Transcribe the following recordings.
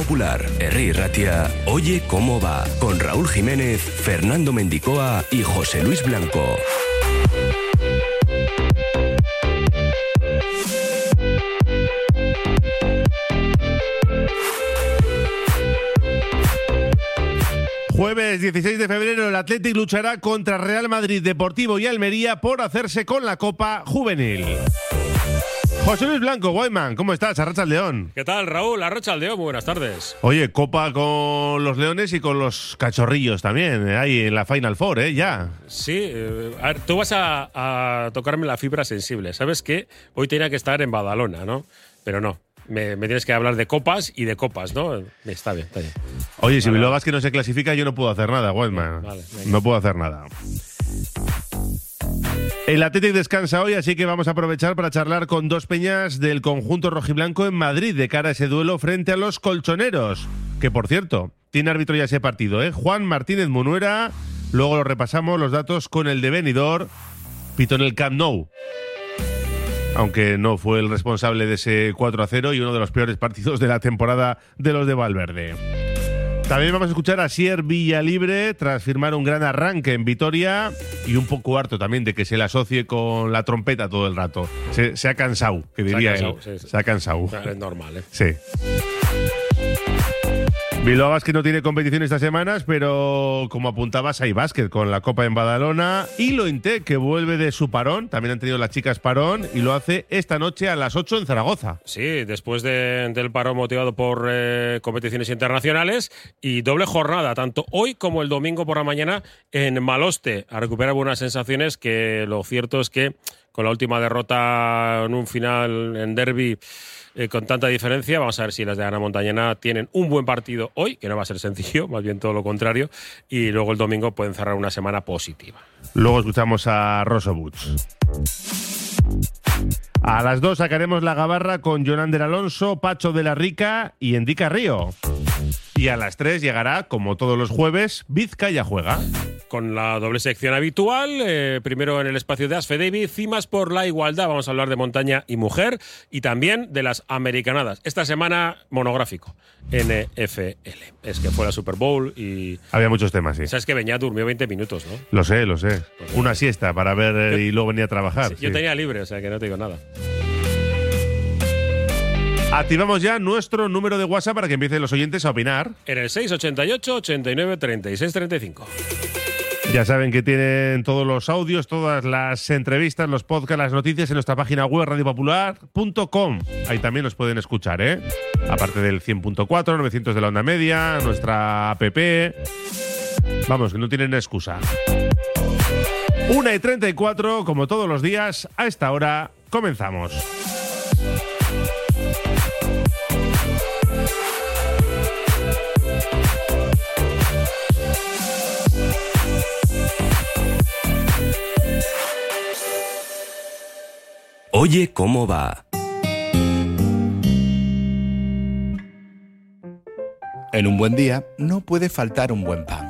Popular, Herri Ratia, Oye cómo va, con Raúl Jiménez, Fernando Mendicoa y José Luis Blanco. Jueves 16 de febrero el Athletic luchará contra Real Madrid Deportivo y Almería por hacerse con la Copa Juvenil. José Luis Blanco, Guayman, ¿cómo estás? Arracha el León. ¿Qué tal, Raúl? Arracha el León, buenas tardes. Oye, Copa con los Leones y con los cachorrillos también, eh, ahí en la Final Four, ¿eh? Ya. Sí, eh, a ver, tú vas a, a tocarme la fibra sensible. ¿Sabes qué? Hoy tenía que estar en Badalona, ¿no? Pero no, me, me, tienes que hablar de copas y de copas, ¿no? Está bien, está bien. Oye, si vale. Bilbao que no se clasifica, yo no puedo hacer nada. Vale, no puedo hacer nada. El Athletic descansa hoy, así que vamos a aprovechar para charlar con dos peñas del conjunto rojiblanco en Madrid de cara a ese duelo frente a los colchoneros. Que por cierto, tiene árbitro ya ese partido, ¿eh? Juan Martínez Munuera. Luego lo repasamos los datos con el de Benidorm. Pito en el Camp Nou aunque no fue el responsable de ese 4 a 0 y uno de los peores partidos de la temporada de los de Valverde. También vamos a escuchar a Sier Villalibre tras firmar un gran arranque en Vitoria y un poco harto también de que se le asocie con la trompeta todo el rato. Se, se ha cansado, que diría se ha él. cansado, sí, sí. Se ha cansado. Es normal, ¿eh? Sí. Bilbao Basket no tiene competición estas semanas, pero como apuntabas, hay básquet con la Copa en Badalona. Y lo Inte, que vuelve de su parón, también han tenido las chicas parón, y lo hace esta noche a las 8 en Zaragoza. Sí, después de, del parón motivado por eh, competiciones internacionales y doble jornada, tanto hoy como el domingo por la mañana en Maloste, a recuperar buenas sensaciones, que lo cierto es que con la última derrota en un final en derby eh, con tanta diferencia. Vamos a ver si las de Ana Montañana tienen un buen partido hoy, que no va a ser sencillo, más bien todo lo contrario, y luego el domingo pueden cerrar una semana positiva. Luego escuchamos a Rosso Butch. A las 2 sacaremos la gabarra con Jonander Alonso, Pacho de la Rica y Endica Río. Y a las 3 llegará, como todos los jueves, Vizcaya Juega. Con la doble sección habitual, eh, primero en el espacio de Asfe David, cimas por la igualdad. Vamos a hablar de montaña y mujer y también de las americanadas. Esta semana, monográfico, NFL. Es que fue la Super Bowl y. Había muchos temas, sí. Sabes que Beñat durmió 20 minutos, ¿no? Lo sé, lo sé. Pues Una siesta para ver eh, y luego venía a trabajar. Sí, sí. Yo tenía libre, o sea que no te digo nada. Activamos ya nuestro número de WhatsApp para que empiecen los oyentes a opinar. En el 688 89 36 35. Ya saben que tienen todos los audios, todas las entrevistas, los podcasts, las noticias en nuestra página web radiopopular.com. Ahí también los pueden escuchar, ¿eh? Aparte del 100.4, 900 de la onda media, nuestra app. Vamos, que no tienen excusa. 1 y 34, como todos los días, a esta hora comenzamos. Oye cómo va. En un buen día no puede faltar un buen pan.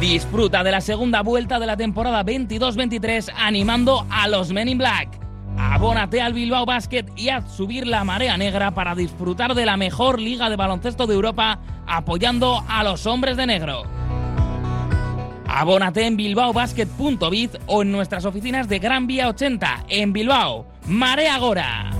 Disfruta de la segunda vuelta de la temporada 22-23 animando a los Men in Black. Abónate al Bilbao Basket y haz subir la marea negra para disfrutar de la mejor liga de baloncesto de Europa apoyando a los hombres de negro. Abónate en bilbaobasket.biz o en nuestras oficinas de Gran Vía 80 en Bilbao. Marea Gora.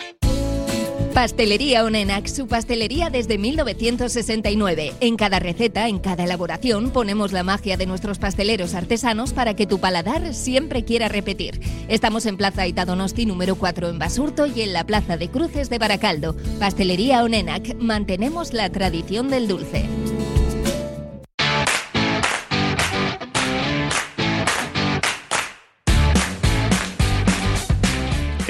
Pastelería Onenac, su pastelería desde 1969. En cada receta, en cada elaboración, ponemos la magia de nuestros pasteleros artesanos para que tu paladar siempre quiera repetir. Estamos en Plaza Itadonosti número 4 en Basurto y en la Plaza de Cruces de Baracaldo. Pastelería Onenac, mantenemos la tradición del dulce.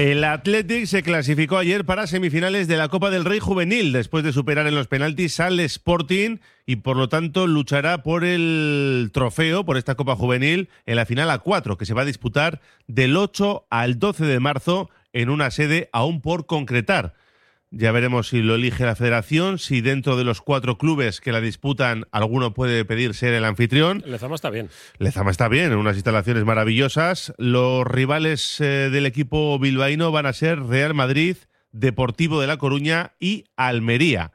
El Athletic se clasificó ayer para semifinales de la Copa del Rey Juvenil después de superar en los penaltis al Sporting y por lo tanto luchará por el trofeo, por esta Copa Juvenil, en la final a 4 que se va a disputar del 8 al 12 de marzo en una sede aún por concretar. Ya veremos si lo elige la federación, si dentro de los cuatro clubes que la disputan alguno puede pedir ser el anfitrión. Lezama está bien. Lezama está bien, en unas instalaciones maravillosas. Los rivales eh, del equipo bilbaíno van a ser Real Madrid, Deportivo de La Coruña y Almería.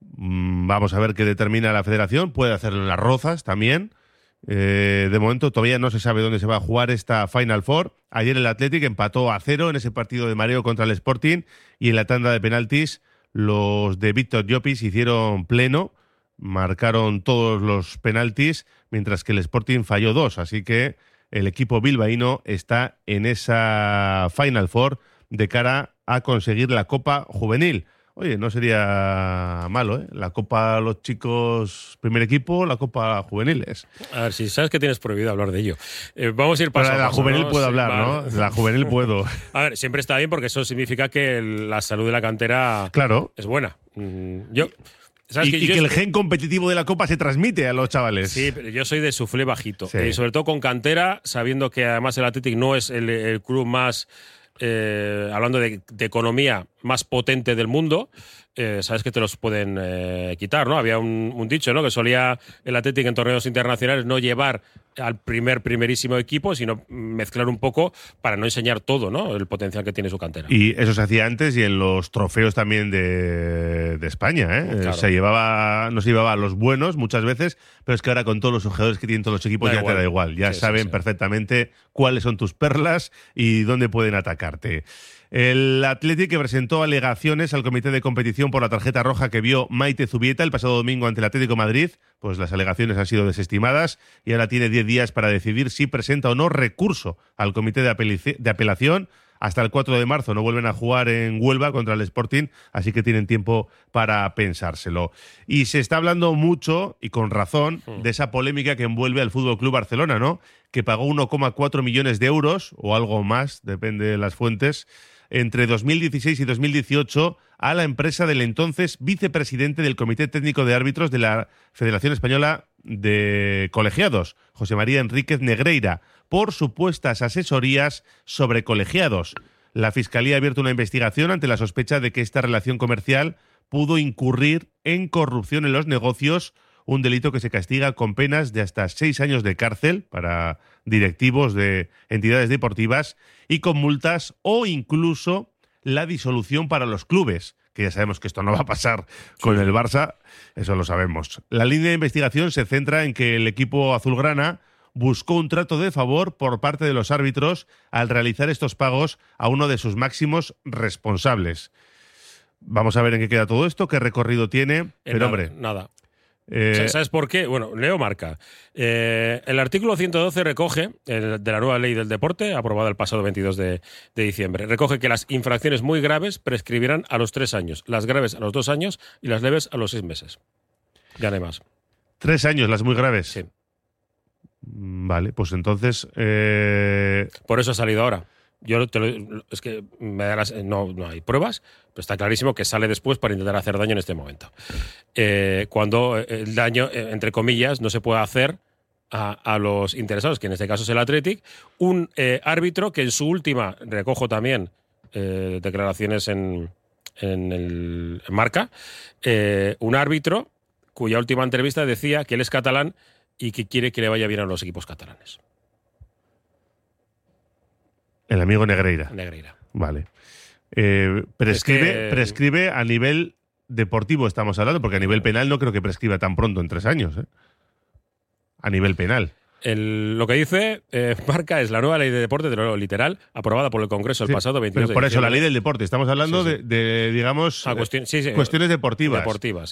Mm, vamos a ver qué determina la federación. Puede hacerlo en las Rozas también. Eh, de momento todavía no se sabe dónde se va a jugar esta Final Four. Ayer el Athletic empató a cero en ese partido de mareo contra el Sporting y en la tanda de penaltis los de Víctor Llopis hicieron pleno, marcaron todos los penaltis, mientras que el Sporting falló dos. Así que el equipo bilbaíno está en esa Final Four de cara a conseguir la Copa Juvenil. Oye, no sería malo, ¿eh? La Copa los chicos primer equipo, la Copa juveniles. A ver, si sabes que tienes prohibido hablar de ello. Eh, vamos a ir paso a la paso, juvenil ¿no? puedo Sí, hablar, vale. ¿no? De la juvenil puedo. A ver, siempre está bien porque eso significa que la salud de la cantera Claro. es buena. Mm, Yo, ¿sabes Y, que y yo que el gen competitivo de la Copa se transmite a los chavales. Sí, pero yo soy de suflé bajito. Sí. Y sobre todo con cantera, sabiendo que además el Athletic no es el, el club más, eh, hablando de, economía, más potente del mundo. eh, sabes que te los pueden eh, quitar, ¿no? Había un, un dicho, ¿no? Que solía el Athletic en torneos internacionales no llevar al primer, primerísimo equipo, sino mezclar un poco para no enseñar todo, ¿no? El potencial que tiene su cantera. Y eso se hacía antes y en los trofeos también de, de España. ¿eh? Claro. Se llevaba, no se llevaba a los buenos muchas veces, pero es que ahora con todos los jugadores que tienen todos los equipos Da ya igual. te da igual. Ya Sí, sí, saben sí. perfectamente cuáles son tus perlas y dónde pueden atacarte. El Athletic que presentó alegaciones al comité de competición por la tarjeta roja que vio Maite Zubieta el pasado domingo ante el Atlético Madrid, pues las alegaciones han sido desestimadas y ahora tiene 10 días para decidir si presenta o no recurso al comité de, de apelación. Hasta el 4 de marzo no vuelven a jugar en Huelva contra el Sporting, así que tienen tiempo para pensárselo. Y se está hablando mucho, y con razón, de esa polémica que envuelve al Fútbol Club Barcelona, ¿no? Que pagó 1,4 millones de euros, o algo más, depende de las fuentes, entre 2016 y 2018 a la empresa del entonces vicepresidente del Comité Técnico de Árbitros de la Federación Española de Colegiados, José María Enríquez Negreira, por supuestas asesorías sobre colegiados. La Fiscalía ha abierto una investigación ante la sospecha de que esta relación comercial pudo incurrir en corrupción en los negocios, un delito que se castiga con penas de hasta seis años de cárcel para directivos de entidades deportivas y con multas o incluso la disolución para los clubes, que ya sabemos que esto no va a pasar con el Barça, eso lo sabemos. La línea de investigación se centra en que el equipo azulgrana buscó un trato de favor por parte de los árbitros al realizar estos pagos a uno de sus máximos responsables. Vamos a ver en qué queda todo esto, qué recorrido tiene, Eh, pero nada, hombre, Nada. Eh, ¿Sabes por qué? Bueno, Leo marca. Eh, el artículo 112 recoge, el de la nueva ley del deporte, aprobada el pasado 22 de, de diciembre, recoge que las infracciones muy graves prescribirán a los tres años, las graves a los dos años y las leves a los seis meses. Gane más. tres años, las muy graves. Sí. Mm, Vale, pues entonces eh, Por eso ha salido ahora. Yo te lo- es que me las- no, no hay pruebas, pero está clarísimo que sale después para intentar hacer daño en este momento. Eh, cuando el daño, eh, entre comillas, no se puede hacer a, a los interesados, que en este caso es el Athletic, un eh, árbitro que en su última, recojo también declaraciones en, en el en marca, un árbitro cuya última entrevista decía que él es catalán y que quiere que le vaya bien a los equipos catalanes. El amigo Negreira. Negreira. Vale. Eh, prescribe, que- prescribe a nivel deportivo, estamos hablando, porque a nivel penal no creo que prescriba tan pronto, en tres años. ¿eh? A nivel penal. El- lo que dice eh, Marca es la nueva ley de deporte, de lo literal, aprobada por el Congreso el Sí, pasado 22 Pero de por eso, la ley del deporte. Estamos hablando Sí, sí. De, de, digamos, Ah, eh, cuestión- sí, sí, cuestiones deportivas.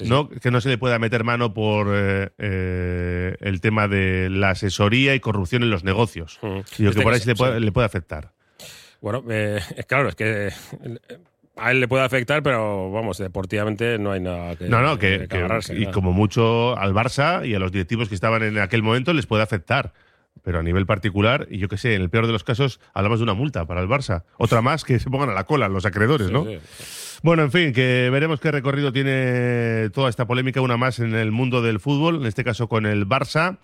no, Que no se le pueda meter mano por eh, eh, el tema de la asesoría y corrupción en los negocios. Mm. Y yo Este que por que ahí se le puede, sí. le puede afectar. Bueno, eh, claro, es que eh, a él le puede afectar, pero vamos, deportivamente no hay nada que, No, no, que, que que- agarrarse, y nada. como mucho al Barça y a los directivos que estaban en aquel momento les puede afectar. Pero a nivel particular, y yo qué sé, en el peor de los casos, hablamos de una multa para el Barça. Otra más que se pongan a la cola los acreedores, Sí, ¿no? sí. Bueno, en fin, que veremos qué recorrido tiene toda esta polémica, una más en el mundo del fútbol, en este caso con el Barça,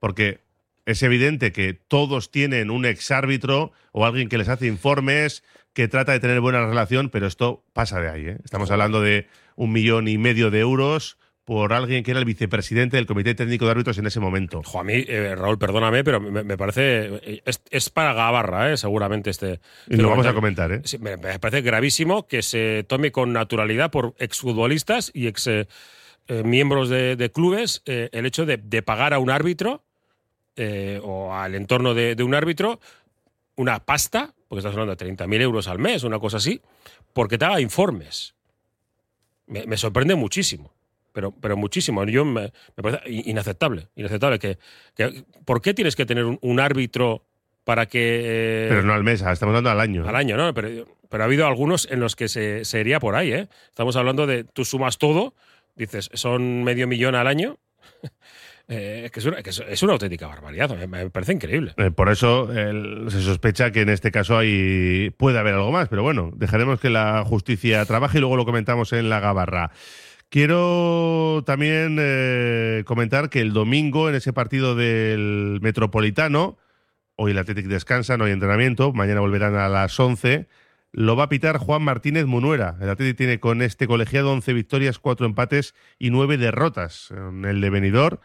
porque es evidente que todos tienen un exárbitro o alguien que les hace informes, que trata de tener buena relación, pero esto pasa de ahí. ¿eh? Estamos hablando de un millón y medio de euros por alguien que era el vicepresidente del Comité Técnico de Árbitros en ese momento. Jo, a mí, eh, Raúl, perdóname, pero me, me parece. eh, Es, es para Gabarra, eh, seguramente este. Y este lo vamos a comentar, ¿eh? Sí, me, me parece gravísimo que se tome con naturalidad por exfutbolistas y ex eh, miembros de, de clubes el hecho de, de pagar a un árbitro eh, o al entorno de, de un árbitro una pasta, porque estás hablando de 30.000 euros al mes, una cosa así, porque te haga informes. Me, me sorprende muchísimo. Pero, pero muchísimo. Yo me, me parece inaceptable. Inaceptable. Que, que- ¿Por qué tienes que tener un, un árbitro para que. eh, Pero no al mes, estamos hablando al año. al año, ¿no? Pero, pero ha habido algunos en los que se, se iría por ahí, ¿eh? Estamos hablando de tú sumas todo, dices, son medio millón al año. Eh, es que es- una auténtica barbaridad, me, parece increíble. Eh, por eso se sospecha que en este caso hay, puede haber algo más, pero bueno, dejaremos que la justicia trabaje y luego lo comentamos en la gabarra. Quiero también eh, comentar que el domingo en ese partido del Metropolitano, hoy el Athletic descansa, no hay entrenamiento, mañana volverán a las 11, lo va a pitar Juan Martínez Munuera. El Athletic tiene con este colegiado 11 victorias, 4 empates y 9 derrotas en el de Benidorm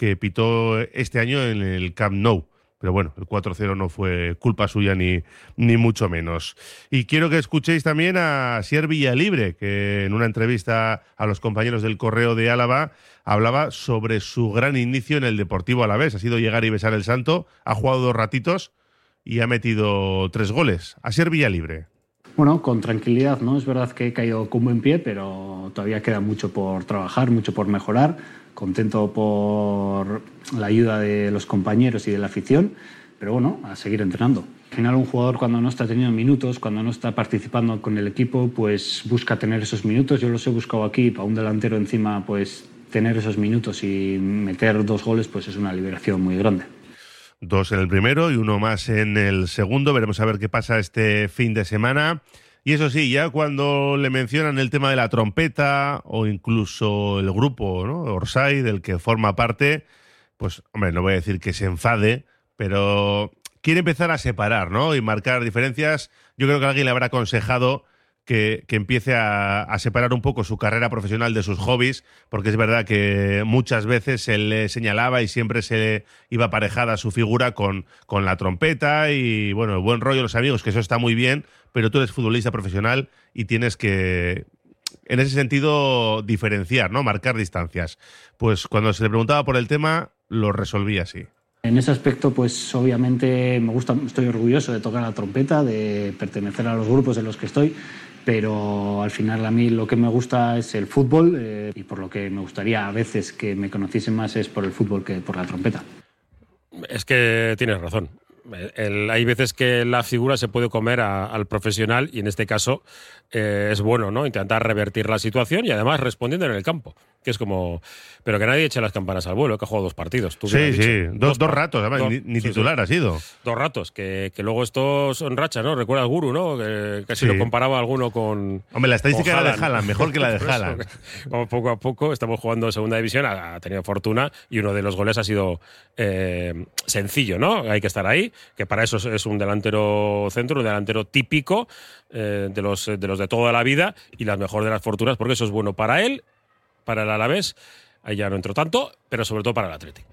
que pitó este año en el Camp Nou. Pero bueno, el 4-0 no fue culpa suya ni, ni mucho menos. Y quiero que escuchéis también a Sier Villalibre, que en una entrevista a los compañeros del Correo de Álava hablaba sobre su gran inicio en el Deportivo Alavés. Ha sido llegar y besar el santo, ha jugado dos ratitos y ha metido tres goles. A Sier Villalibre. Bueno, con tranquilidad, ¿no? Es verdad que he caído con buen pie, pero todavía queda mucho por trabajar, mucho por mejorar. Contento por la ayuda de los compañeros y de la afición, pero bueno, a seguir entrenando. Al final un jugador cuando no está teniendo minutos, cuando no está participando con el equipo, pues busca tener esos minutos. Yo los he buscado aquí, para un delantero encima, pues tener esos minutos y meter dos goles, pues es una liberación muy grande. Dos en el primero y uno más en el segundo. Veremos a ver qué pasa este fin de semana. Y eso sí, ya cuando le mencionan el tema de la trompeta o incluso el grupo, ¿no? Orsay, del que forma parte, pues, hombre, no voy a decir que se enfade, pero quiere empezar a separar, ¿no? Y marcar diferencias. Yo creo que alguien le habrá aconsejado que, que empiece a, separar un poco su carrera profesional de sus hobbies, porque es verdad que muchas veces se le señalaba y siempre se iba aparejada su figura con, con la trompeta y, bueno, el buen rollo los amigos, que eso está muy bien, pero tú eres futbolista profesional y tienes que, en ese sentido, diferenciar, ¿no? Marcar distancias. Pues cuando se le preguntaba por el tema, lo resolvía así. En ese aspecto, pues obviamente me gusta, estoy orgulloso de tocar la trompeta, de pertenecer a los grupos en los que estoy, pero al final a mí lo que me gusta es el fútbol eh, y por lo que me gustaría a veces que me conociesen más es por el fútbol que por la trompeta. Es que tienes razón. Hay veces que la figura se puede comer al profesional y en este caso eh, es bueno, ¿no? Intentar revertir la situación y además respondiendo en el campo, que es como... Pero que nadie eche las campanas al vuelo, que ha jugado dos partidos. tú Sí, sí, dos, dos ratos, además, dos- ni, ni sí, sí. titular ha sido. Dos ratos, que, que luego esto son rachas, ¿no? Recuerda al Guru, ¿no? Que casi Sí. lo comparaba alguno con... Hombre, la estadística era de Haaland. Mejor que la de Haaland. Vamos poco a poco, estamos jugando en segunda división, ha, ha tenido fortuna y uno de los goles ha sido eh, sencillo, ¿no? Hay que estar ahí, que para eso es- un delantero centro, un delantero típico eh, de, los, de los de toda la vida y la mejor de las fortunas, porque eso es bueno para él, para el Alavés, ahí ya no entró tanto, pero sobre todo para el Atlético.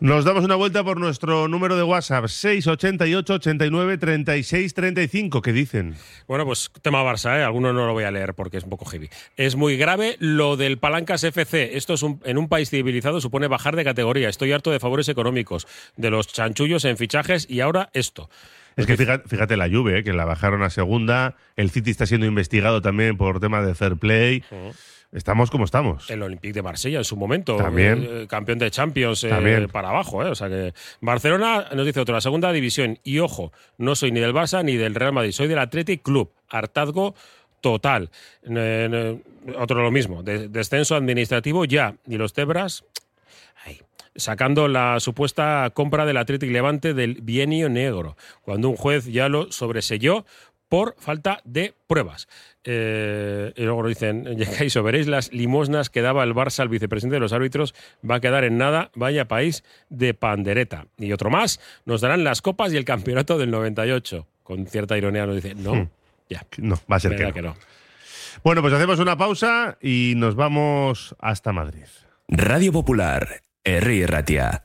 Nos damos una vuelta por nuestro número de WhatsApp, 688 89 36 35. ¿Qué dicen? Bueno, pues tema Barça, ¿eh? alguno no lo voy a leer porque es un poco heavy. Es muy grave lo del Palancas FC. Esto es un- en un país civilizado supone bajar de categoría. Estoy harto de favores económicos, de los chanchullos en fichajes y ahora esto. Es que fíjate, fíjate la Juve, eh, que la bajaron a segunda. El City está siendo investigado también por tema de fair play. Estamos como estamos. El Olympique de Marsella en su momento, También. eh, campeón de Champions eh, También. para abajo, eh, o sea que Barcelona nos dice otro, la segunda división y ojo, no soy ni del Barça ni del Real Madrid, soy del Athletic Club, hartazgo total. Otro lo mismo, de- descenso administrativo ya y los Tebras ay, sacando la supuesta compra del Athletic Levante del bienio negro, cuando un juez ya lo sobreselló por falta de pruebas. Eh, y luego nos dicen, llegáis o veréis las limosnas que daba el Barça al vicepresidente de los árbitros, va a quedar en nada, vaya país de pandereta. Y otro más, nos darán las copas y el campeonato del 98. Con cierta ironía nos dice, no, Hmm. ya, No, va a ser que no. que no. Bueno, pues hacemos una pausa y nos vamos hasta Madrid. Radio Popular, Herri Ratia.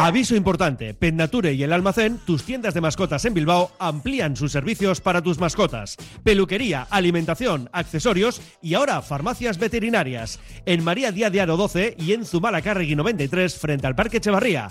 Aviso importante, Pet Nature y el Almacén, tus tiendas de mascotas en Bilbao, amplían sus servicios para tus mascotas. Peluquería, alimentación, accesorios y ahora farmacias veterinarias. En María Díaz de Aro 12 y en Zumalacárregui 93 frente al Parque Echevarría.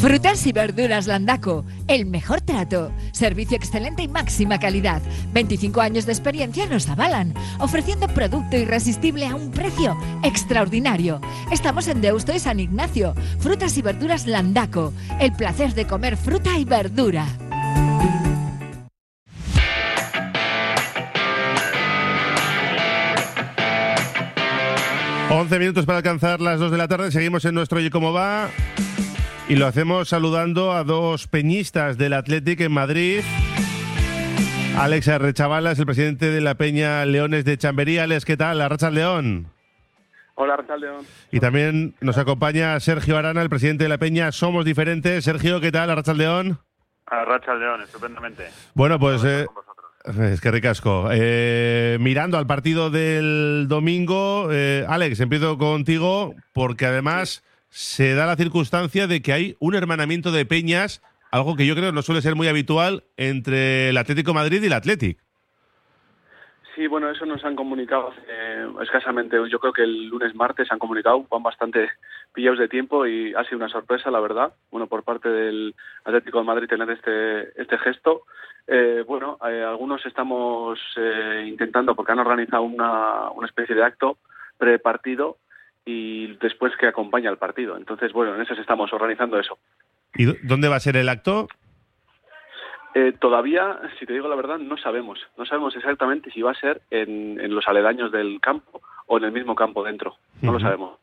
Frutas y verduras Landaco, el mejor trato, servicio excelente y máxima calidad. 25 años de experiencia nos avalan, ofreciendo producto irresistible a un precio extraordinario. Estamos en Deusto y San Ignacio. Frutas y verduras Landaco, el placer de comer fruta y verdura. 11 minutos para alcanzar las 2 de la tarde. Seguimos en nuestro Oye Cómo Va. Y lo hacemos saludando a dos peñistas del Athletic en Madrid. Alex Arrechavala es el presidente de la Peña Leones de Chamberí. Alex, ¿qué tal? Arracha León. Hola, Rachel León. Y también nos acompaña Sergio Arana, el presidente de la Peña Somos Diferentes. Sergio, ¿qué tal? Arracha León. A Rachel León, estupendamente. Bueno, pues eh, es que ricasco. Eh, mirando al partido del domingo, eh, Alex, empiezo contigo porque además se da la circunstancia de que hay un hermanamiento de peñas, algo que yo creo no suele ser muy habitual entre el Atlético Madrid y el Athletic. Sí, bueno, eso nos han comunicado eh, escasamente, yo creo que el lunes, martes han comunicado, van bastante pillados de tiempo y ha sido una sorpresa, la verdad, bueno, por parte del Atlético de Madrid tener este, este gesto. Eh, bueno, eh, algunos estamos eh, intentando, porque han organizado una, una especie de acto pre-partido y después que acompaña al partido. Entonces, bueno, en eso estamos organizando eso. ¿Y dó- dónde va a ser el acto? Eh, todavía, si te digo la verdad, no sabemos. No sabemos exactamente si va a ser en, en los aledaños del campo o en el mismo campo dentro. No lo sabemos.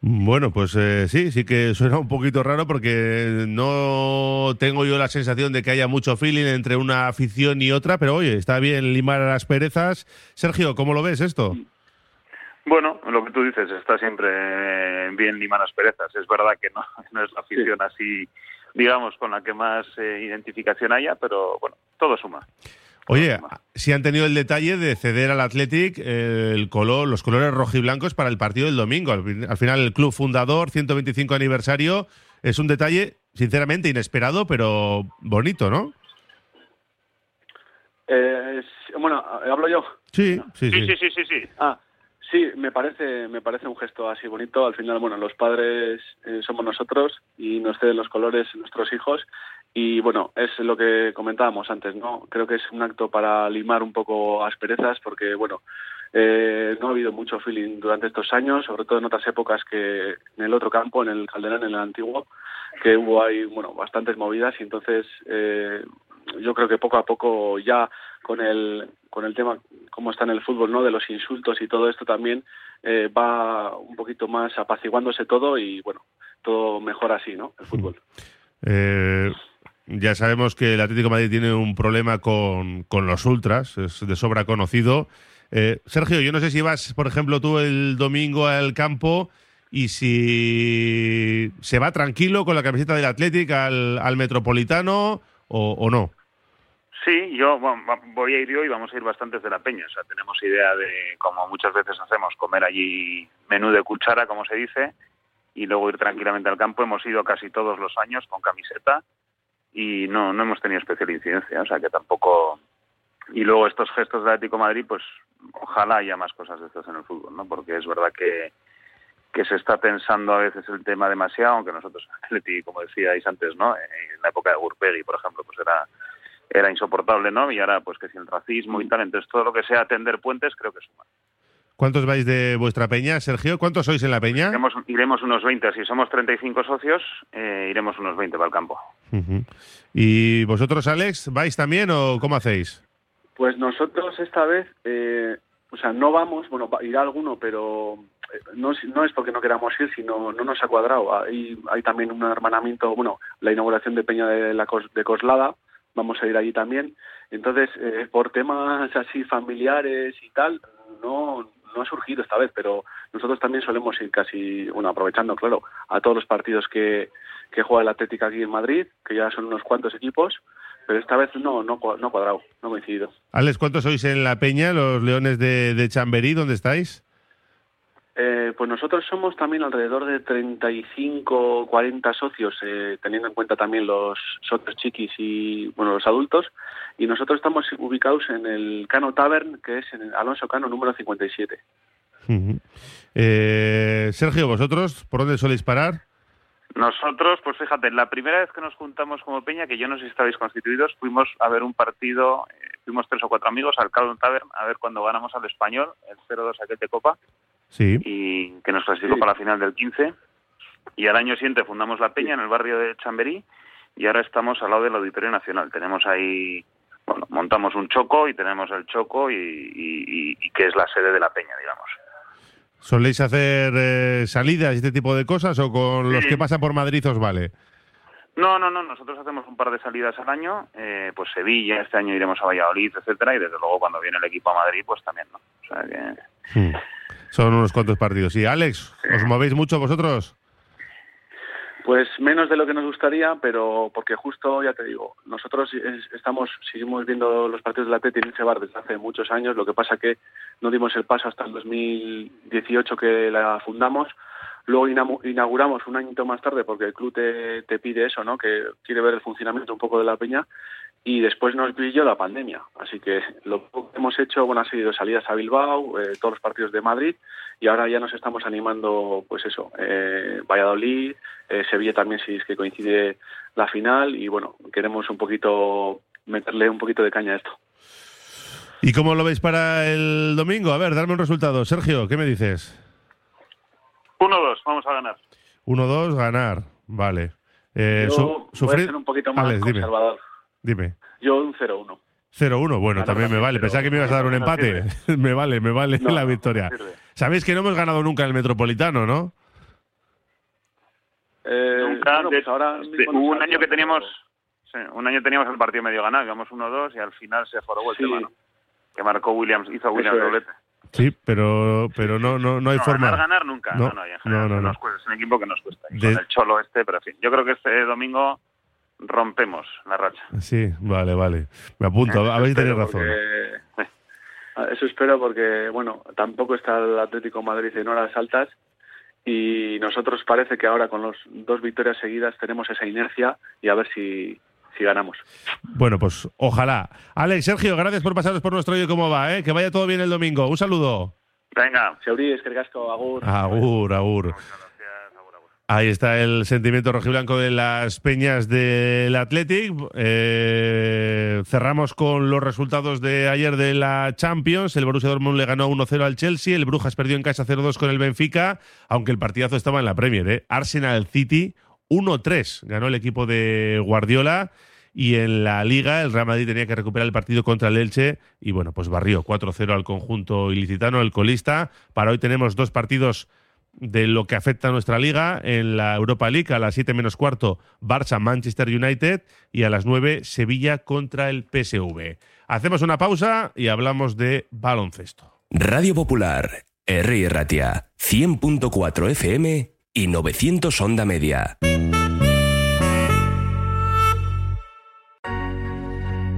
Bueno, pues eh, sí, sí que suena un poquito raro porque no tengo yo la sensación de que haya mucho feeling entre una afición y otra, pero oye, está bien limar las perezas. Sergio, ¿cómo lo ves esto? Bueno, lo que tú dices, está siempre bien limar las perezas. Es verdad que no, no es la afición así, digamos, con la que más eh, identificación haya, pero bueno, todo suma. Oye, si han tenido el detalle de ceder al Athletic el color, los colores rojiblancos para el partido del domingo. Al, fin- al final, el club fundador, 125 aniversario, es un detalle, sinceramente, inesperado, pero bonito, ¿no? Eh, bueno, hablo yo. Sí, sí, Sí, sí, sí, sí, sí. Ah, sí, me parece, me parece un gesto así bonito. Al final, bueno, los padres eh, somos nosotros y nos ceden los colores nuestros hijos. Y bueno, es lo que comentábamos antes, ¿no? Creo que es un acto para limar un poco asperezas porque, bueno, eh, no ha habido mucho feeling durante estos años, sobre todo en otras épocas que en el otro campo, en el Calderón, en el antiguo, que hubo ahí, bueno, bastantes movidas y entonces eh, yo creo que poco a poco ya con el con el tema cómo está en el fútbol no de los insultos y todo esto también eh, va un poquito más apaciguándose todo y bueno todo mejor así no el fútbol Eh, ya sabemos que el Atlético Madrid tiene un problema con, con los ultras, es de sobra conocido. Eh, Sergio, yo no sé si vas, por ejemplo, tú el domingo al campo y si se va tranquilo con la camiseta del Atlético al, al Metropolitano o no. Sí, yo voy a ir yo y vamos a ir bastantes de la peña. O sea, tenemos idea de, como muchas veces hacemos, comer allí menú de cuchara, como se dice, y luego ir tranquilamente al campo. Hemos ido casi todos los años con camiseta y no, no hemos tenido especial incidencia. O sea, que tampoco... Y luego estos gestos de Atlético Madrid, pues ojalá haya más cosas de estas en el fútbol, ¿no? Porque es verdad que, que se está pensando a veces el tema demasiado, aunque nosotros, Atleti, como decíais antes, ¿no? En la época de Gurpegui, por ejemplo, pues era era insoportable, ¿no? Y ahora, pues que si el racismo y tal, entonces todo lo que sea tender puentes, creo que suma. ¿Cuántos vais de vuestra peña, Sergio? ¿Cuántos sois en la peña? Iremos, iremos unos 20, si somos 35 socios, eh, iremos unos 20 para el campo. ¿Y vosotros, Alex, vais también o cómo hacéis? Pues nosotros esta vez, eh, o sea, no vamos, bueno, irá alguno, pero eh, no, es- no es porque no queramos ir, sino no nos ha cuadrado. Hay, hay también un hermanamiento, bueno, la inauguración de Peña de, la Cos- de Coslada, vamos a ir allí también. Entonces, eh, por temas así familiares y tal, no, no ha surgido esta vez, pero nosotros también solemos ir casi, bueno, aprovechando, claro, a todos los partidos que, que juega el Atlético aquí en Madrid, que ya son unos cuantos equipos, pero esta vez no, no, no cuadrado, no coincidido. Alex, ¿cuántos sois en la peña, los Leones de, de Chamberí? ¿Dónde estáis? Eh, pues nosotros somos también alrededor de 35, 40 socios, eh, teniendo en cuenta también los socios chiquis y bueno los adultos. Y nosotros estamos ubicados en el Cano Tavern, que es en el Alonso Cano número 57. Ujú. Eh, Sergio, ¿vosotros por dónde soléis parar? Nosotros, pues fíjate, la primera vez que nos juntamos como Peña, que yo no sé si estabais constituidos, fuimos a ver un partido, eh, fuimos tres o cuatro amigos al Calum Tavern a ver cuando ganamos al Español, el 0-2 aquel de Copa, Sí. y que nos clasificó para la final del 15. Y al año siguiente fundamos la Peña en el barrio de Chamberí y ahora estamos al lado del Auditorio Nacional. Tenemos ahí, bueno, montamos un choco y tenemos el choco y, y- y- y que es la sede de la Peña, digamos. ¿Soléis hacer eh, salidas y este tipo de cosas o con los Sí. que pasan por Madrid os vale? No, no, no, nosotros hacemos un par de salidas al año, eh, pues Sevilla, este año iremos a Valladolid, etcétera, y desde luego cuando viene el equipo a Madrid, pues también, ¿no? O sea que... Hmm. Son unos cuantos partidos. ¿Y Alex, os movéis mucho vosotros? Pues menos de lo que nos gustaría, pero porque justo, ya te digo, nosotros es- estamos, seguimos viendo los partidos del Atleti en ese bar desde hace muchos años, lo que pasa que no dimos el paso hasta el 2018 que la fundamos, luego inauguramos un añito más tarde porque el club te, te pide eso, ¿no? Que quiere ver el funcionamiento un poco de la peña y después nos pilló la pandemia, así que lo poco que hemos hecho, bueno, ha sido salidas a Bilbao, eh, todos los partidos de Madrid y ahora ya nos estamos animando, pues eso, eh, Valladolid, eh, Sevilla también si es que coincide la final y bueno, queremos un poquito meterle un poquito de caña a esto. ¿Y cómo lo veis para el domingo? A ver, darme un resultado. Sergio, ¿qué me dices? 1-2, vamos a ganar. 1-2, ganar. Vale. Eh, Yo su- voy a sufrir- ser un poquito más Alex, conservador. Dime. Yo un 0-1. 0-1, bueno, también me vale. Pensaba que me ibas a dar un no empate. me vale, me vale No, la victoria. no. Sabéis que no hemos ganado nunca el Metropolitano, ¿no? Eh, Nunca, bueno, pues ahora de- hubo un año que teníamos sí, un año teníamos el partido medio ganado, íbamos 1-2 y al final se jorobó el Sí. tema, ¿no? Que marcó Williams, hizo Williams doblete. Sí, pero, pero no, no, no hay No, forma. Ganar, ganar nunca. No, No, no, no, no, no. nos cuesta, es un equipo que nos cuesta. Y De- Con el cholo este, pero en fin. Yo creo que este domingo rompemos la racha. Sí, vale, vale. Me apunto, a ver si tenéis razón. porque- Ah, Eso espero porque, bueno, tampoco está el Atlético de Madrid en horas altas y nosotros parece que ahora con los dos victorias seguidas tenemos esa inercia y a ver si si ganamos. Bueno, pues ojalá. Alex, Sergio, gracias por pasaros por nuestro Oye Cómo Va, ¿eh? que vaya todo bien el domingo. Un saludo. Venga. Que casco, agur. Agur, agur. Ahí está el sentimiento rojiblanco de las peñas del Athletic. Eh, cerramos con los resultados de ayer de la Champions. El Borussia Dortmund le ganó 1-0 al Chelsea. El Brujas perdió en casa 0-2 con el Benfica, aunque el partidazo estaba en la Premier. ¿eh? Arsenal City 1-3 ganó el equipo de Guardiola. Y en la Liga, el Real Madrid tenía que recuperar el partido contra el Elche y bueno, pues barrió 4-0 al conjunto ilicitano, el colista. Para hoy tenemos dos partidos de lo que afecta a nuestra liga en la Europa League a las 7 menos cuarto Barça Manchester United y a las 9 Sevilla contra el PSV. Hacemos una pausa y hablamos de baloncesto. Radio Popular, R. Ratia, 100.4 FM y 900 Onda Media.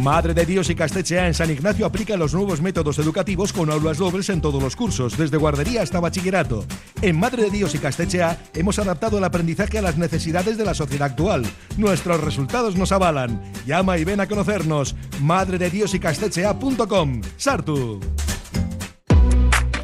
Madre de Dios y Castechea en San Ignacio aplica los nuevos métodos educativos con aulas dobles en todos los cursos, desde guardería hasta bachillerato. En Madre de Dios y Castechea hemos adaptado el aprendizaje a las necesidades de la sociedad actual. Nuestros resultados nos avalan. Llama y ven a conocernos. Madre de Dios y Castechea.com. Sartu.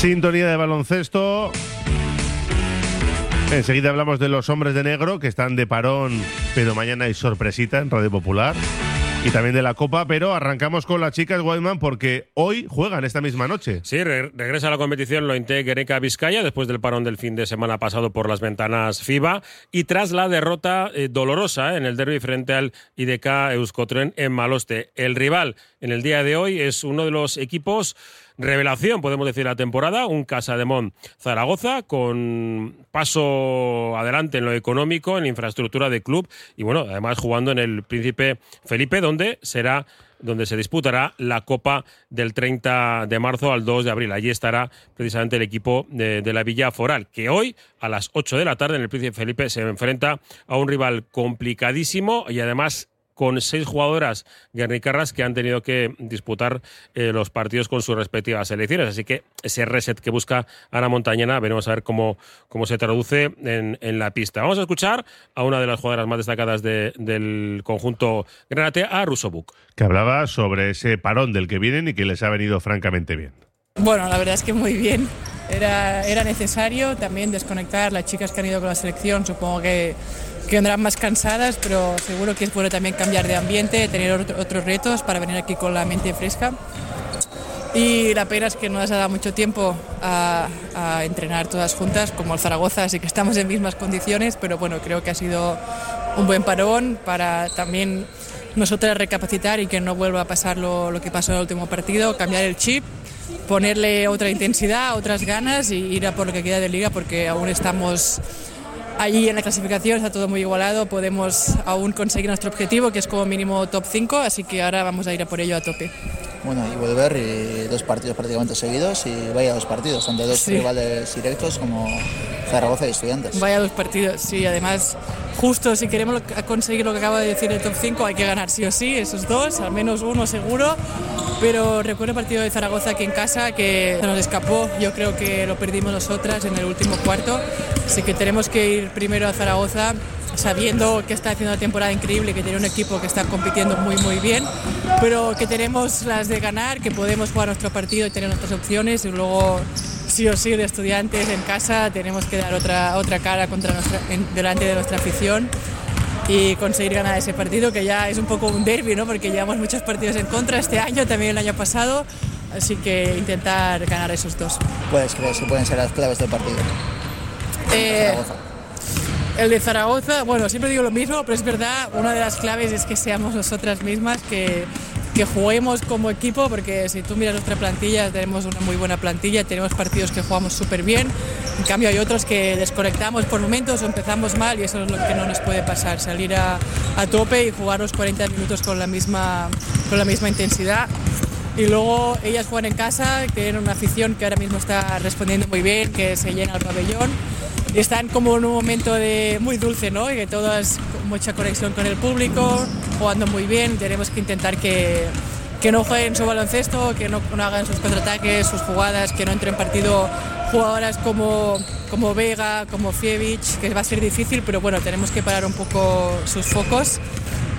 Sintonía de baloncesto. Enseguida hablamos de los hombres de negro que están de parón, pero mañana hay sorpresita en Radio Popular. Y también de la Copa, pero arrancamos con las chicas Guayman porque hoy juegan esta misma noche. Sí, re regresa a la competición Lointe Guereca Vizcaya después del parón del fin de semana pasado por las ventanas FIBA y tras la derrota eh, dolorosa en el derby frente al IDK Euskotren en Maloste. El rival en el día de hoy es uno de los equipos revelación, podemos decir, la temporada, un Casa de Mon Zaragoza con paso adelante en lo económico, en infraestructura de club y bueno, además jugando en el Príncipe Felipe, donde será donde se disputará la Copa del 30 de marzo al 2 de abril. Allí estará precisamente el equipo de, de, la Villa Foral, que hoy a las 8 de la tarde en el Príncipe Felipe se enfrenta a un rival complicadísimo y además con seis jugadoras guernicarras que han tenido que disputar eh, los partidos con sus respectivas selecciones. Así que ese reset que busca Ana Montañena, veremos a ver cómo, cómo se traduce en, en, la pista. Vamos a escuchar a una de las jugadoras más destacadas de, del conjunto Granate, a Rusobuk. Que hablaba sobre ese parón del que vienen y que les ha venido francamente bien. Bueno, la verdad es que muy bien. Era, era necesario también desconectar las chicas que han ido con la selección. Supongo que que vendrán más cansadas, pero seguro que es bueno también cambiar de ambiente, tener otro, otros retos para venir aquí con la mente fresca. Y la pena es que no nos ha dado mucho tiempo a, a, entrenar todas juntas, como el Zaragoza, así que estamos en mismas condiciones, pero bueno, creo que ha sido un buen parón para también nosotras recapacitar y que no vuelva a pasar lo, lo que pasó en el último partido, cambiar el chip, ponerle otra intensidad, otras ganas y ir a por lo que queda de liga, porque aún estamos Allí en la clasificación está todo muy igualado, podemos aún conseguir nuestro objetivo, que es como mínimo top 5, así que ahora vamos a ir a por ello a tope. bueno, y volver y dos partidos prácticamente seguidos y vaya dos partidos, ante dos Sí. rivales directos como Zaragoza y Estudiantes. Vaya dos partidos, sí, además, justo si queremos conseguir lo que acaba de decir el top 5, hay que ganar sí o sí, esos dos, al menos uno seguro. Pero recuerdo el partido de Zaragoza aquí en casa que se nos escapó, yo creo que lo perdimos nosotras en el último cuarto, así que tenemos que ir primero a Zaragoza sabiendo que está haciendo una temporada increíble, que tiene un equipo que está compitiendo muy muy bien, pero que tenemos las de ganar, que podemos jugar nuestro partido y tener nuestras opciones y luego sí o sí de estudiantes en casa tenemos que dar otra, otra cara contra nuestra, en- delante de nuestra afición y conseguir ganar ese partido que ya es un poco un derby, ¿no? porque llevamos muchos partidos en contra este año, también el año pasado, así que intentar ganar esos dos. ¿Cuáles crees que pueden ser las claves del partido? Eh, el de Zaragoza, bueno, siempre digo lo mismo, pero es verdad, una de las claves es que seamos nosotras mismas, que, que juguemos como equipo, porque si tú miras nuestra plantilla, tenemos una muy buena plantilla, tenemos partidos que jugamos súper bien, en cambio hay otros que desconectamos por momentos o empezamos mal y eso es lo que no nos puede pasar, salir a, a tope y jugar los 40 minutos con la misma, con la misma intensidad. Y luego ellas juegan en casa, tienen una afición que ahora mismo está respondiendo muy bien, que se llena el pabellón. Están como en un momento de muy dulce, ¿no? Y que todas con mucha conexión con el público, jugando muy bien. Tenemos que intentar que, que no jueguen su baloncesto, que no, no hagan sus contraataques, sus jugadas, que no entren en partido jugadoras como, como Vega, como Fievich, que va a ser difícil, pero bueno, tenemos que parar un poco sus focos,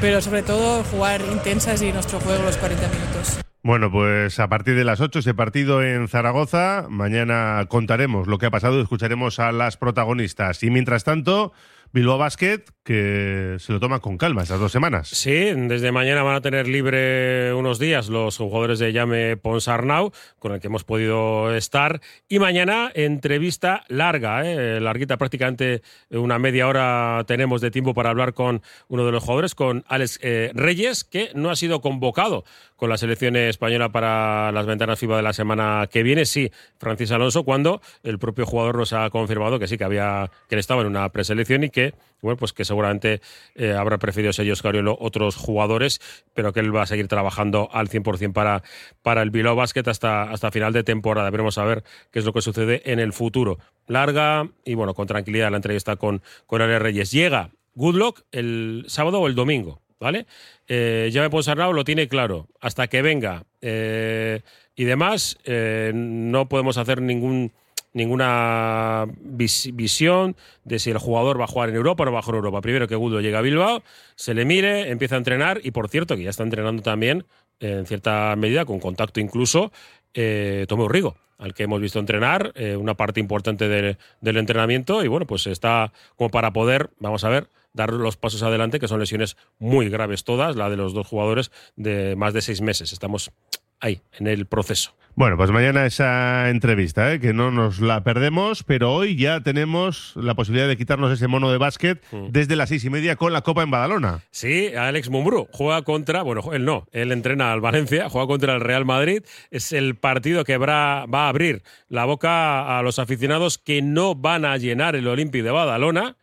pero sobre todo jugar intensas y nuestro juego los 40 minutos. Bueno, pues a partir de las 8 ese partido en Zaragoza. Mañana contaremos lo que ha pasado y escucharemos a las protagonistas. Y mientras tanto, Bilbao Basket, que se lo toma con calma esas dos semanas. Sí, desde mañana van a tener libre unos días los jugadores de Llame Ponsarnau, con el que hemos podido estar. Y mañana entrevista larga, ¿eh? larguita, prácticamente una media hora tenemos de tiempo para hablar con uno de los jugadores, con Alex eh, Reyes, que no ha sido convocado con la selección española para las ventanas FIBA de la semana que viene. Sí, Francis Alonso, cuando el propio jugador nos ha confirmado que sí, que había que él estaba en una preselección y que, bueno, pues que seguramente eh, habrá preferido ser Oscariolo otros jugadores, pero que él va a seguir trabajando al 100% para, para el Bilbao Basket hasta, hasta final de temporada. Veremos a ver qué es lo que sucede en el futuro. Larga y, bueno, con tranquilidad la entrevista con, con Ale Reyes. Llega Goodluck el sábado o el domingo. ¿Vale? Eh, ya me Ponsarnau lo tiene claro. Hasta que venga eh, y demás, eh, no podemos hacer ningún ninguna vis- visión de si el jugador va a jugar en Europa o no va a en Europa. Primero que Gudo llegue a Bilbao, se le mire, empieza a entrenar y por cierto que ya está entrenando también eh, en cierta medida, con contacto incluso, eh, Tomo Rigo, al que hemos visto entrenar, eh, una parte importante de- del entrenamiento y bueno, pues está como para poder, vamos a ver, dar los pasos adelante, que son lesiones muy graves todas, la de los dos jugadores de más de seis meses. Estamos ahí, en el proceso. Bueno, pues mañana esa entrevista, ¿eh? que no nos la perdemos, pero hoy ya tenemos la posibilidad de quitarnos ese mono de básquet desde las seis y media con la Copa en Badalona. Sí, Alex Mumbrú juega contra, bueno, él no, él entrena al Valencia, juega contra el Real Madrid. Es el partido que va a abrir la boca a los aficionados que no van a llenar el Olympic de Badalona.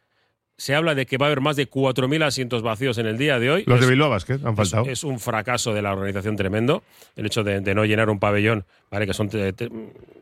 Se habla de que va a haber más de 4.000 asientos vacíos en el día de hoy. Los de Es- Bilbao Basket han es, faltado. es un fracaso de la organización tremendo. El hecho de, de no llenar un pabellón, vale, que son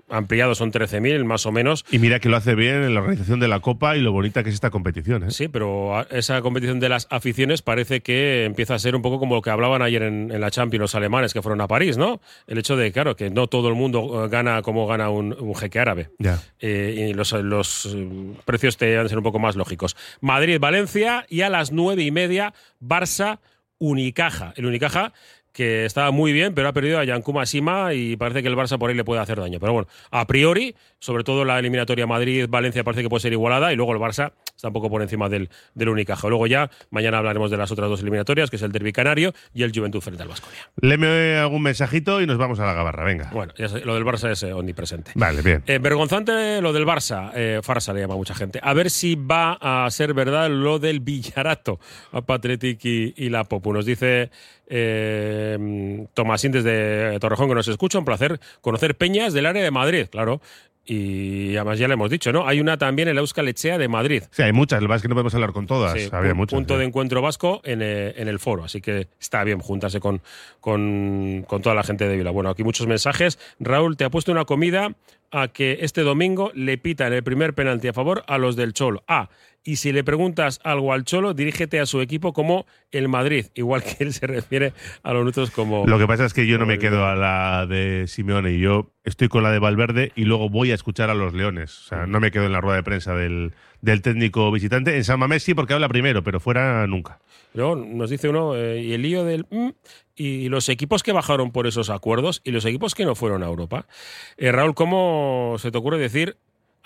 ampliados, son 13.000 más o menos. Y mira que lo hace bien en la organización de la Copa y lo bonita que es esta competición. ¿eh? Sí, pero a- esa competición de las aficiones parece que empieza a ser un poco como lo que hablaban ayer en, en la Champions los alemanes que fueron a París, ¿no? El hecho de, claro, que no todo el mundo eh, gana como gana un, un jeque árabe. Ya. Eh, y los, los eh, precios te han de ser un poco más lógicos. Madrid-Valencia y a las nueve y media Barça-Unicaja. El Unicaja que estaba muy bien, pero ha perdido a Yankuma Sima y parece que el Barça por ahí le puede hacer daño. Pero bueno, a priori, sobre todo la eliminatoria Madrid-Valencia parece que puede ser igualada y luego el Barça está un poco por encima del, del Unicaja. Luego ya, mañana hablaremos de las otras dos eliminatorias, que es el Derby Canario y el Juventud frente al Vasconia. Léeme algún mensajito y nos vamos a la gabarra, venga. Bueno, ya sé, lo del Barça es eh, omnipresente. Vale, bien. Eh, vergonzante lo del Barça, eh, farsa le llama mucha gente. A ver si va a ser verdad lo del Villarato a Patretic y, y la Popu. Nos dice eh, Tomasín desde Torrejón que nos escucha. Un placer conocer peñas del área de Madrid, claro. Y además ya le hemos dicho, ¿no? Hay una también en la Euskal Echea de Madrid. Sí, hay muchas, lo que es que no podemos hablar con todas. Sí, Había muchas. punto sí. de encuentro vasco en, eh, en el foro, así que está bien juntarse con, con, con toda la gente de Vila. Bueno, aquí muchos mensajes. Raúl, te ha puesto una comida a que este domingo le pitan el primer penalti a favor a los del Cholo. Ah, y si le preguntas algo al Cholo, dirígete a su equipo como el Madrid, igual que él se refiere a los nuestros como... Lo que pasa es que yo no me quedo a la de Simeone. Yo estoy con la de Valverde y luego voy a escuchar a los Leones. O sea, no me quedo en la rueda de prensa del, del técnico visitante. En San Mamés sí, porque habla primero, pero fuera nunca. Luego nos dice uno, eh, y el lío del... mm, y los equipos que bajaron por esos acuerdos y los equipos que no fueron a Europa. Eh, Raúl, ¿cómo se te ocurre decir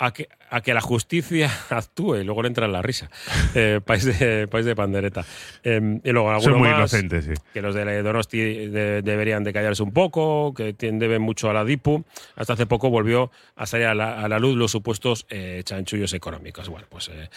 a que, a que la justicia actúe? Y luego le entra la risa. Eh, país, de, país de pandereta. Eh, y luego alguno muy más, inocente, sí. Que los de Donosti de- deberían de callarse un poco, que deben mucho a la DIPU. Hasta hace poco volvió a salir a la, a la luz los supuestos eh, chanchullos económicos. Bueno, pues... eh,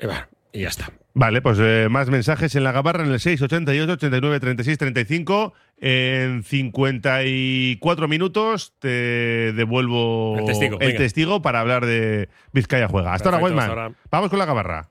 eh, bueno, y ya está. Vale, pues eh, más mensajes en la gabarra en el 688 89 36 35. En 54 minutos te devuelvo El testigo, para hablar de Vizcaya Juega. Hasta ahora, Perfecto, ahora. Vamos con la gabarra.